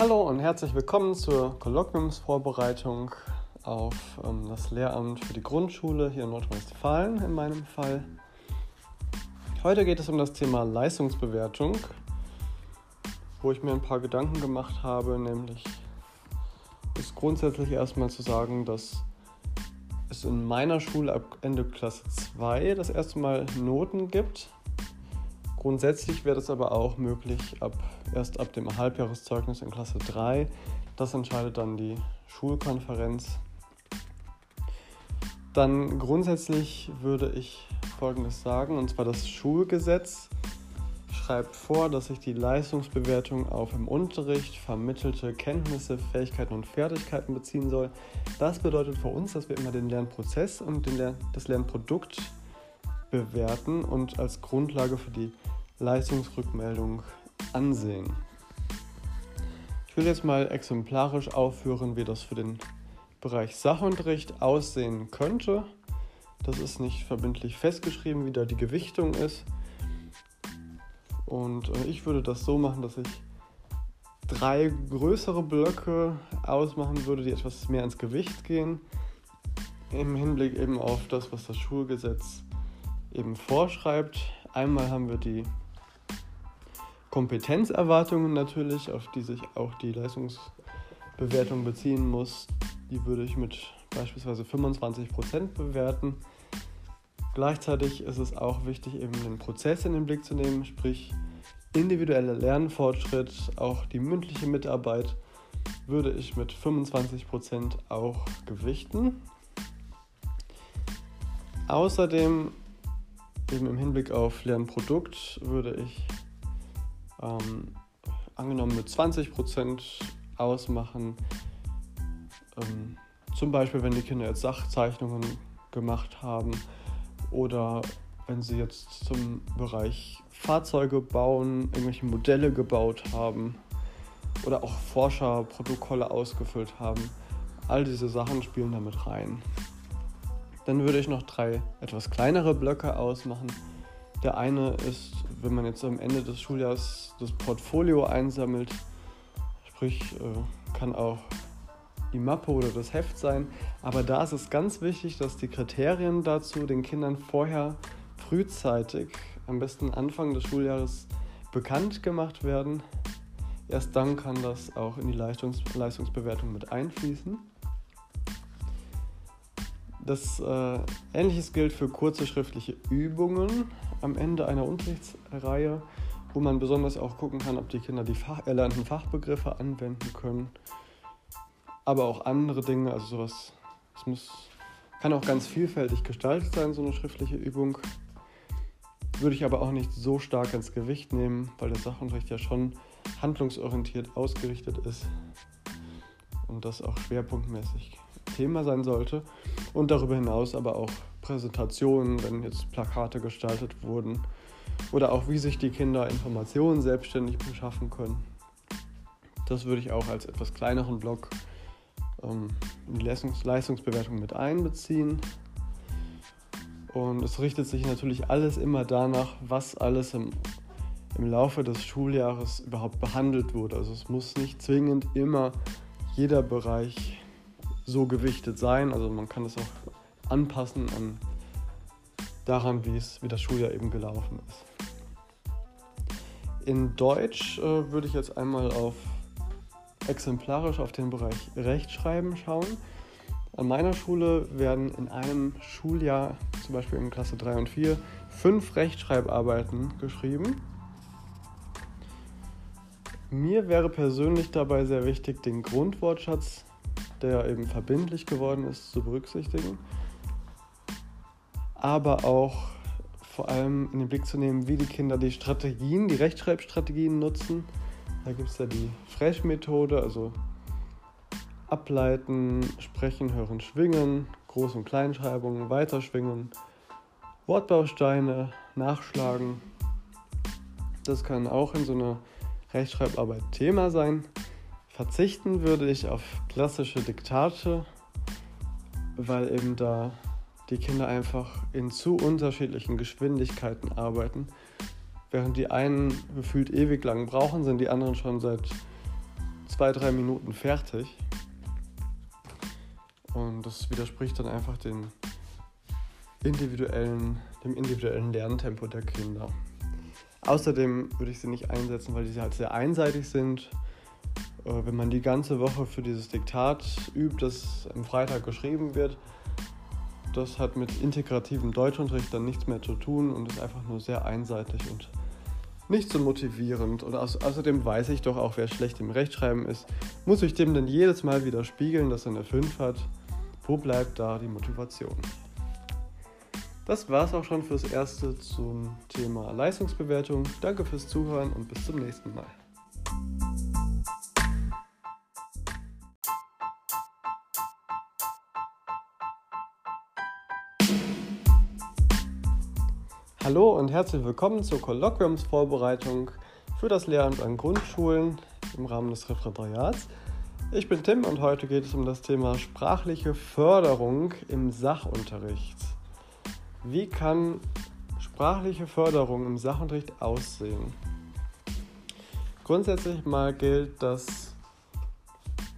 Hallo und herzlich willkommen zur Kolloquiumsvorbereitung auf ähm, das Lehramt für die Grundschule hier in Nordrhein-Westfalen in meinem Fall. Heute geht es um das Thema Leistungsbewertung, wo ich mir ein paar Gedanken gemacht habe, nämlich ist grundsätzlich erstmal zu sagen, dass es in meiner Schule ab Ende Klasse 2 das erste Mal Noten gibt Grundsätzlich wäre das aber auch möglich ab, erst ab dem Halbjahreszeugnis in Klasse 3. Das entscheidet dann die Schulkonferenz. Dann grundsätzlich würde ich Folgendes sagen, und zwar das Schulgesetz schreibt vor, dass sich die Leistungsbewertung auf im Unterricht vermittelte Kenntnisse, Fähigkeiten und Fertigkeiten beziehen soll. Das bedeutet für uns, dass wir immer den Lernprozess und den Lern das Lernprodukt bewerten und als Grundlage für die Leistungsrückmeldung ansehen. Ich will jetzt mal exemplarisch aufführen, wie das für den Bereich Sachunterricht aussehen könnte. Das ist nicht verbindlich festgeschrieben, wie da die Gewichtung ist. Und äh, ich würde das so machen, dass ich drei größere Blöcke ausmachen würde, die etwas mehr ins Gewicht gehen. Im Hinblick eben auf das, was das Schulgesetz eben vorschreibt. Einmal haben wir die Kompetenzerwartungen natürlich, auf die sich auch die Leistungsbewertung beziehen muss. Die würde ich mit beispielsweise 25% bewerten. Gleichzeitig ist es auch wichtig, eben den Prozess in den Blick zu nehmen, sprich individueller Lernfortschritt, auch die mündliche Mitarbeit würde ich mit 25% auch gewichten. Außerdem eben im Hinblick auf Lernprodukt würde ich ähm, angenommen mit 20% ausmachen. Ähm, zum Beispiel, wenn die Kinder jetzt Sachzeichnungen gemacht haben oder wenn sie jetzt zum Bereich Fahrzeuge bauen, irgendwelche Modelle gebaut haben oder auch Forscherprotokolle ausgefüllt haben. All diese Sachen spielen damit rein. Dann würde ich noch drei etwas kleinere Blöcke ausmachen. Der eine ist, wenn man jetzt am Ende des Schuljahres das Portfolio einsammelt, sprich äh, kann auch die Mappe oder das Heft sein. Aber da ist es ganz wichtig, dass die Kriterien dazu den Kindern vorher frühzeitig, am besten Anfang des Schuljahres, bekannt gemacht werden. Erst dann kann das auch in die Leistungs Leistungsbewertung mit einfließen. Das äh, Ähnliches gilt für kurze schriftliche Übungen am Ende einer Unterrichtsreihe, wo man besonders auch gucken kann, ob die Kinder die Fach erlernten Fachbegriffe anwenden können. Aber auch andere Dinge, also sowas, es muss, kann auch ganz vielfältig gestaltet sein, so eine schriftliche Übung. Würde ich aber auch nicht so stark ins Gewicht nehmen, weil der Sachunterricht ja schon handlungsorientiert ausgerichtet ist und das auch schwerpunktmäßig Thema sein sollte. Und darüber hinaus aber auch Präsentationen, wenn jetzt Plakate gestaltet wurden. Oder auch wie sich die Kinder Informationen selbstständig beschaffen können. Das würde ich auch als etwas kleineren Block ähm, in die Leistungs Leistungsbewertung mit einbeziehen. Und es richtet sich natürlich alles immer danach, was alles im, im Laufe des Schuljahres überhaupt behandelt wurde. Also es muss nicht zwingend immer jeder Bereich so gewichtet sein. Also man kann es auch anpassen an daran, wie es wie das Schuljahr eben gelaufen ist. In Deutsch äh, würde ich jetzt einmal auf exemplarisch auf den Bereich Rechtschreiben schauen. An meiner Schule werden in einem Schuljahr, zum Beispiel in Klasse 3 und 4, fünf Rechtschreibarbeiten geschrieben. Mir wäre persönlich dabei sehr wichtig, den Grundwortschatz der eben verbindlich geworden ist, zu berücksichtigen. Aber auch vor allem in den Blick zu nehmen, wie die Kinder die Strategien, die Rechtschreibstrategien nutzen. Da gibt es ja die Fresh-Methode, also ableiten, sprechen, hören, schwingen, Groß- und Kleinschreibungen, weiterschwingen, Wortbausteine, nachschlagen. Das kann auch in so einer Rechtschreibarbeit Thema sein. Verzichten würde ich auf klassische Diktate, weil eben da die Kinder einfach in zu unterschiedlichen Geschwindigkeiten arbeiten. Während die einen gefühlt ewig lang brauchen, sind die anderen schon seit zwei, drei Minuten fertig. Und das widerspricht dann einfach den individuellen, dem individuellen Lerntempo der Kinder. Außerdem würde ich sie nicht einsetzen, weil die halt sehr einseitig sind. Äh, wenn man die ganze Woche für dieses Diktat übt, das am Freitag geschrieben wird, das hat mit integrativem Deutschunterricht dann nichts mehr zu tun und ist einfach nur sehr einseitig und nicht so motivierend. Und außerdem weiß ich doch auch, wer schlecht im Rechtschreiben ist. Muss ich dem denn jedes Mal wieder spiegeln, dass er eine 5 hat? Wo bleibt da die Motivation? Das war es auch schon fürs Erste zum Thema Leistungsbewertung. Danke fürs Zuhören und bis zum nächsten Mal. Hallo und herzlich willkommen zur Kolloquiumsvorbereitung für das Lehramt an Grundschulen im Rahmen des Referendariats. Ich bin Tim und heute geht es um das Thema sprachliche Förderung im Sachunterricht. Wie kann sprachliche Förderung im Sachunterricht aussehen? Grundsätzlich mal gilt, dass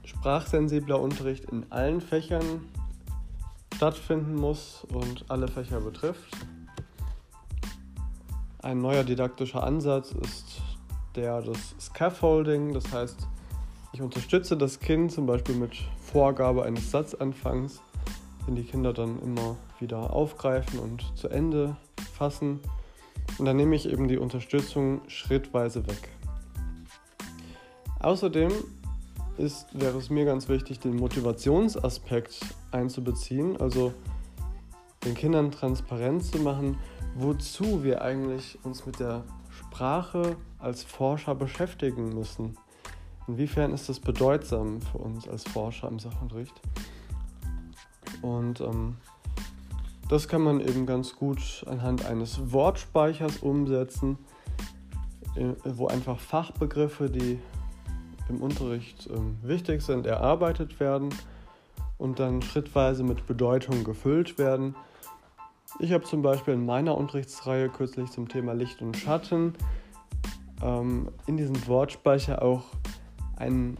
sprachsensibler Unterricht in allen Fächern stattfinden muss und alle Fächer betrifft. Ein neuer didaktischer Ansatz ist der des Scaffolding, das heißt, ich unterstütze das Kind zum Beispiel mit Vorgabe eines Satzanfangs, den die Kinder dann immer wieder aufgreifen und zu Ende fassen. Und dann nehme ich eben die Unterstützung schrittweise weg. Außerdem ist, wäre es mir ganz wichtig, den Motivationsaspekt einzubeziehen, also den Kindern transparent zu machen, wozu wir eigentlich uns mit der Sprache als Forscher beschäftigen müssen. Inwiefern ist das bedeutsam für uns als Forscher im Sachunterricht? Und ähm, das kann man eben ganz gut anhand eines Wortspeichers umsetzen, äh, wo einfach Fachbegriffe, die im Unterricht ähm, wichtig sind, erarbeitet werden und dann schrittweise mit Bedeutung gefüllt werden ich habe zum Beispiel in meiner Unterrichtsreihe kürzlich zum Thema Licht und Schatten ähm, in diesem Wortspeicher auch ein,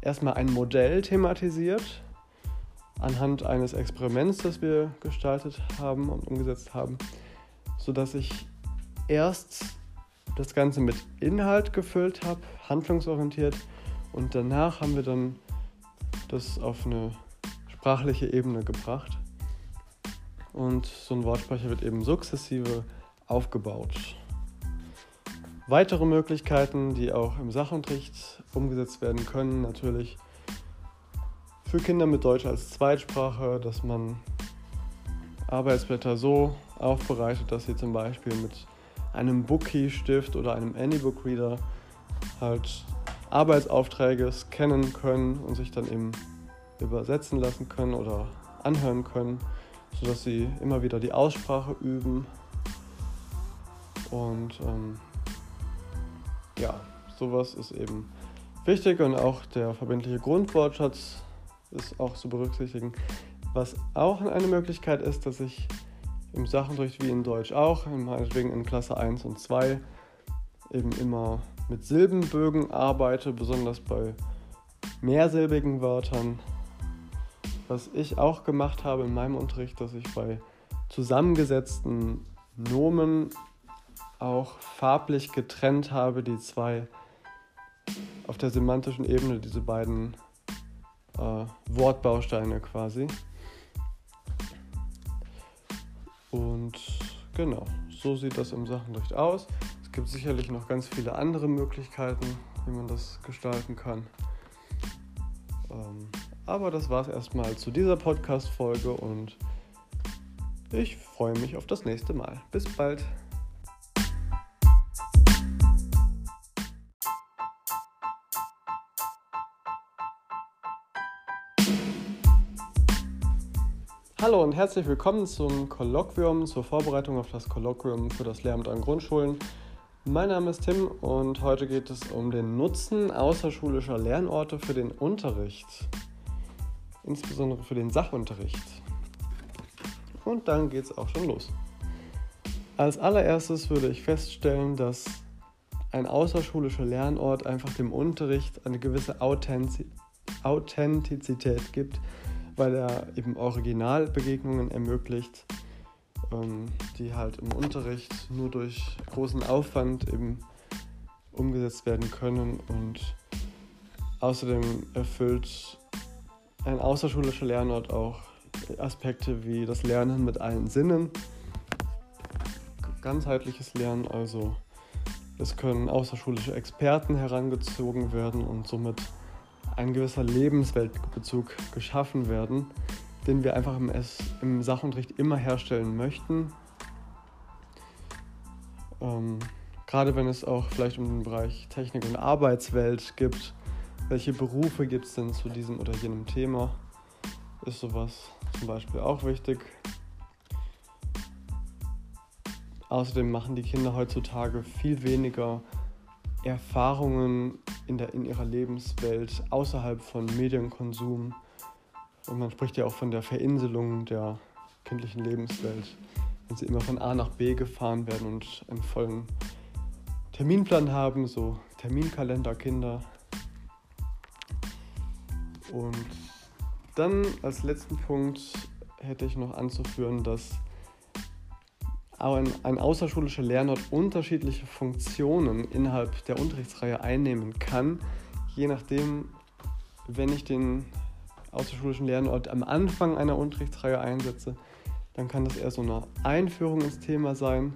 erstmal ein Modell thematisiert, anhand eines Experiments, das wir gestaltet haben und umgesetzt haben, sodass ich erst das Ganze mit Inhalt gefüllt habe, handlungsorientiert, und danach haben wir dann das auf eine sprachliche Ebene gebracht und so ein Wortspeicher wird eben sukzessive aufgebaut. Weitere Möglichkeiten, die auch im Sachunterricht umgesetzt werden können, natürlich für Kinder mit Deutsch als Zweitsprache, dass man Arbeitsblätter so aufbereitet, dass sie zum Beispiel mit einem Bookie-Stift oder einem Anybook Reader halt Arbeitsaufträge scannen können und sich dann eben übersetzen lassen können oder anhören können sodass sie immer wieder die Aussprache üben. Und ähm, ja, sowas ist eben wichtig und auch der verbindliche Grundwortschatz ist auch zu berücksichtigen. Was auch eine Möglichkeit ist, dass ich im Sachenunterricht wie in Deutsch auch, meinetwegen in Klasse 1 und 2, eben immer mit Silbenbögen arbeite, besonders bei mehrsilbigen Wörtern was ich auch gemacht habe in meinem Unterricht, dass ich bei zusammengesetzten Nomen auch farblich getrennt habe, die zwei auf der semantischen Ebene, diese beiden äh, Wortbausteine quasi. Und genau, so sieht das im Sachenrecht aus. Es gibt sicherlich noch ganz viele andere Möglichkeiten, wie man das gestalten kann. Ähm, aber das war es erstmal zu dieser Podcast-Folge und ich freue mich auf das nächste Mal. Bis bald. Hallo und herzlich willkommen zum Kolloquium, zur Vorbereitung auf das Kolloquium für das Lehramt an Grundschulen. Mein Name ist Tim und heute geht es um den Nutzen außerschulischer Lernorte für den Unterricht insbesondere für den Sachunterricht. Und dann geht es auch schon los. Als allererstes würde ich feststellen, dass ein außerschulischer Lernort einfach dem Unterricht eine gewisse Authentizität gibt, weil er eben Originalbegegnungen ermöglicht, ähm, die halt im Unterricht nur durch großen Aufwand eben umgesetzt werden können und außerdem erfüllt ein außerschulischer Lernort auch Aspekte wie das Lernen mit allen Sinnen, ganzheitliches Lernen, also es können außerschulische Experten herangezogen werden und somit ein gewisser Lebensweltbezug geschaffen werden, den wir einfach im, im Sachunterricht immer herstellen möchten. Ähm, gerade wenn es auch vielleicht um den Bereich Technik und Arbeitswelt gibt, welche Berufe gibt es denn zu diesem oder jenem Thema, ist sowas zum Beispiel auch wichtig. Außerdem machen die Kinder heutzutage viel weniger Erfahrungen in, der, in ihrer Lebenswelt außerhalb von Medienkonsum. Und man spricht ja auch von der Verinselung der kindlichen Lebenswelt, wenn sie immer von A nach B gefahren werden und einen vollen Terminplan haben, so Terminkalenderkinder. Und dann als letzten Punkt hätte ich noch anzuführen, dass ein, ein außerschulischer Lernort unterschiedliche Funktionen innerhalb der Unterrichtsreihe einnehmen kann, je nachdem, wenn ich den außerschulischen Lernort am Anfang einer Unterrichtsreihe einsetze, dann kann das eher so eine Einführung ins Thema sein,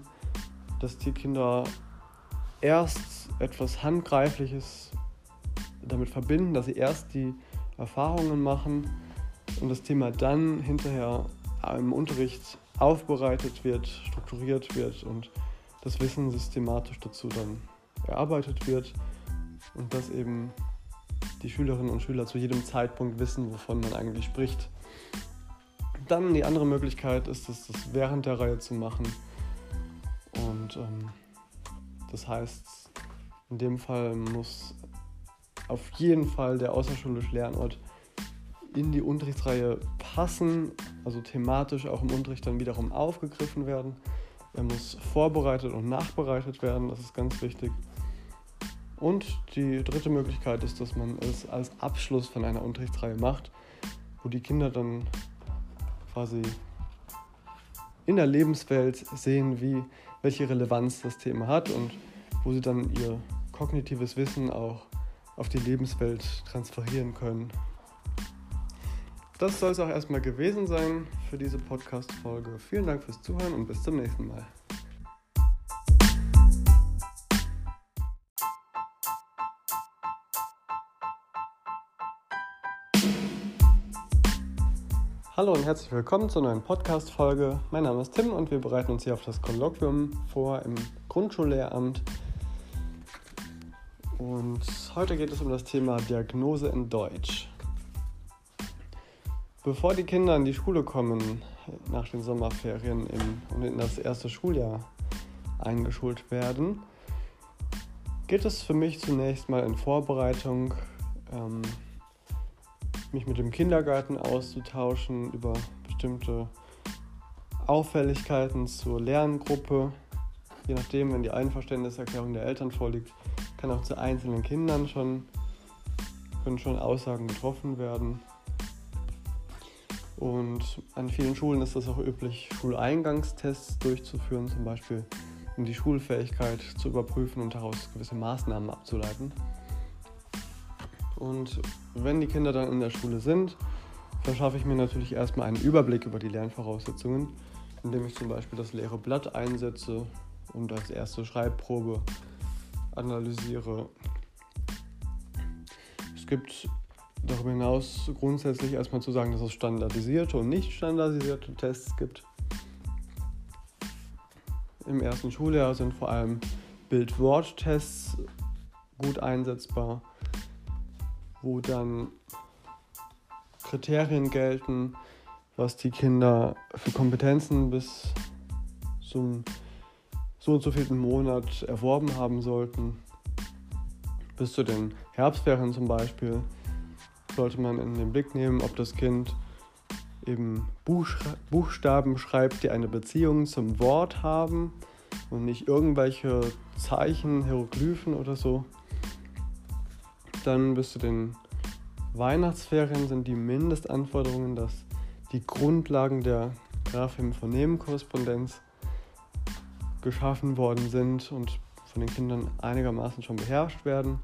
dass die Kinder erst etwas Handgreifliches damit verbinden, dass sie erst die Erfahrungen machen und das Thema dann hinterher im Unterricht aufbereitet wird, strukturiert wird und das Wissen systematisch dazu dann erarbeitet wird und dass eben die Schülerinnen und Schüler zu jedem Zeitpunkt wissen, wovon man eigentlich spricht. Dann die andere Möglichkeit ist es, das während der Reihe zu machen. Und ähm, das heißt, in dem Fall muss auf jeden Fall der außerschulische Lernort in die Unterrichtsreihe passen, also thematisch auch im Unterricht dann wiederum aufgegriffen werden. Er muss vorbereitet und nachbereitet werden, das ist ganz wichtig. Und die dritte Möglichkeit ist, dass man es als Abschluss von einer Unterrichtsreihe macht, wo die Kinder dann quasi in der Lebenswelt sehen, wie, welche Relevanz das Thema hat und wo sie dann ihr kognitives Wissen auch auf die Lebenswelt transferieren können. Das soll es auch erstmal gewesen sein für diese Podcast-Folge. Vielen Dank fürs Zuhören und bis zum nächsten Mal. Hallo und herzlich willkommen zur neuen Podcast-Folge. Mein Name ist Tim und wir bereiten uns hier auf das Kolloquium vor im Grundschullehramt. Und heute geht es um das Thema Diagnose in Deutsch. Bevor die Kinder in die Schule kommen, nach den Sommerferien in, und in das erste Schuljahr eingeschult werden, geht es für mich zunächst mal in Vorbereitung, ähm, mich mit dem Kindergarten auszutauschen über bestimmte Auffälligkeiten zur Lerngruppe. Je nachdem, wenn die Einverständniserklärung der Eltern vorliegt, kann auch zu einzelnen Kindern schon, können schon Aussagen getroffen werden. Und an vielen Schulen ist es auch üblich, Schuleingangstests durchzuführen, zum Beispiel um die Schulfähigkeit zu überprüfen und daraus gewisse Maßnahmen abzuleiten. Und wenn die Kinder dann in der Schule sind, verschaffe ich mir natürlich erstmal einen Überblick über die Lernvoraussetzungen, indem ich zum Beispiel das leere Blatt einsetze und als erste Schreibprobe analysiere. Es gibt darüber hinaus grundsätzlich erstmal zu sagen, dass es standardisierte und nicht standardisierte Tests gibt. Im ersten Schuljahr sind vor allem Bild-Wort-Tests gut einsetzbar, wo dann Kriterien gelten, was die Kinder für Kompetenzen bis zum so und so vierten Monat erworben haben sollten. Bis zu den Herbstferien zum Beispiel sollte man in den Blick nehmen, ob das Kind eben Buchstaben schreibt, die eine Beziehung zum Wort haben. und nicht irgendwelche Zeichen, Hieroglyphen oder so. Dann bis zu den Weihnachtsferien sind die Mindestanforderungen, dass die Grundlagen der Graphem-Phonemen-Korrespondenz geschaffen worden sind und von den Kindern einigermaßen schon beherrscht werden.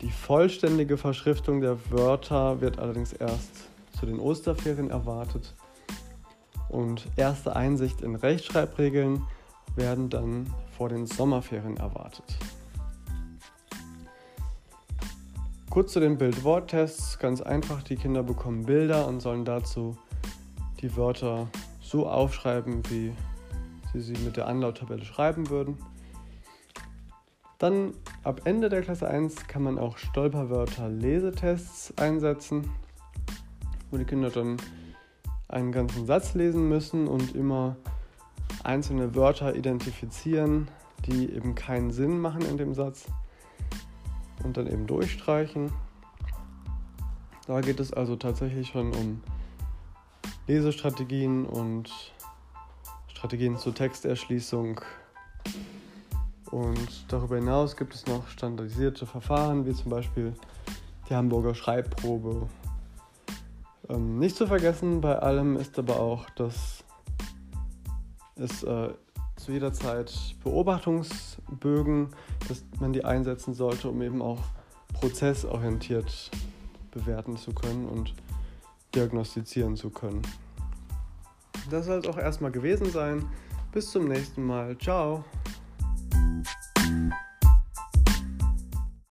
Die vollständige Verschriftung der Wörter wird allerdings erst zu den Osterferien erwartet. Und erste Einsicht in Rechtschreibregeln werden dann vor den Sommerferien erwartet. Kurz zu den Bild-Wort-Tests. Ganz einfach, die Kinder bekommen Bilder und sollen dazu die Wörter so aufschreiben, wie sie sie mit der Anlauttabelle schreiben würden. Dann ab Ende der Klasse 1 kann man auch Stolperwörter-Lesetests einsetzen, wo die Kinder dann einen ganzen Satz lesen müssen und immer einzelne Wörter identifizieren, die eben keinen Sinn machen in dem Satz und dann eben durchstreichen. Da geht es also tatsächlich schon um Lesestrategien und Strategien zur Texterschließung. Und darüber hinaus gibt es noch standardisierte Verfahren, wie zum Beispiel die Hamburger Schreibprobe. Ähm, nicht zu vergessen bei allem ist aber auch, dass es äh, zu jeder Zeit Beobachtungsbögen, dass man die einsetzen sollte, um eben auch prozessorientiert bewerten zu können und diagnostizieren zu können. Das soll es auch erstmal gewesen sein. Bis zum nächsten Mal. Ciao.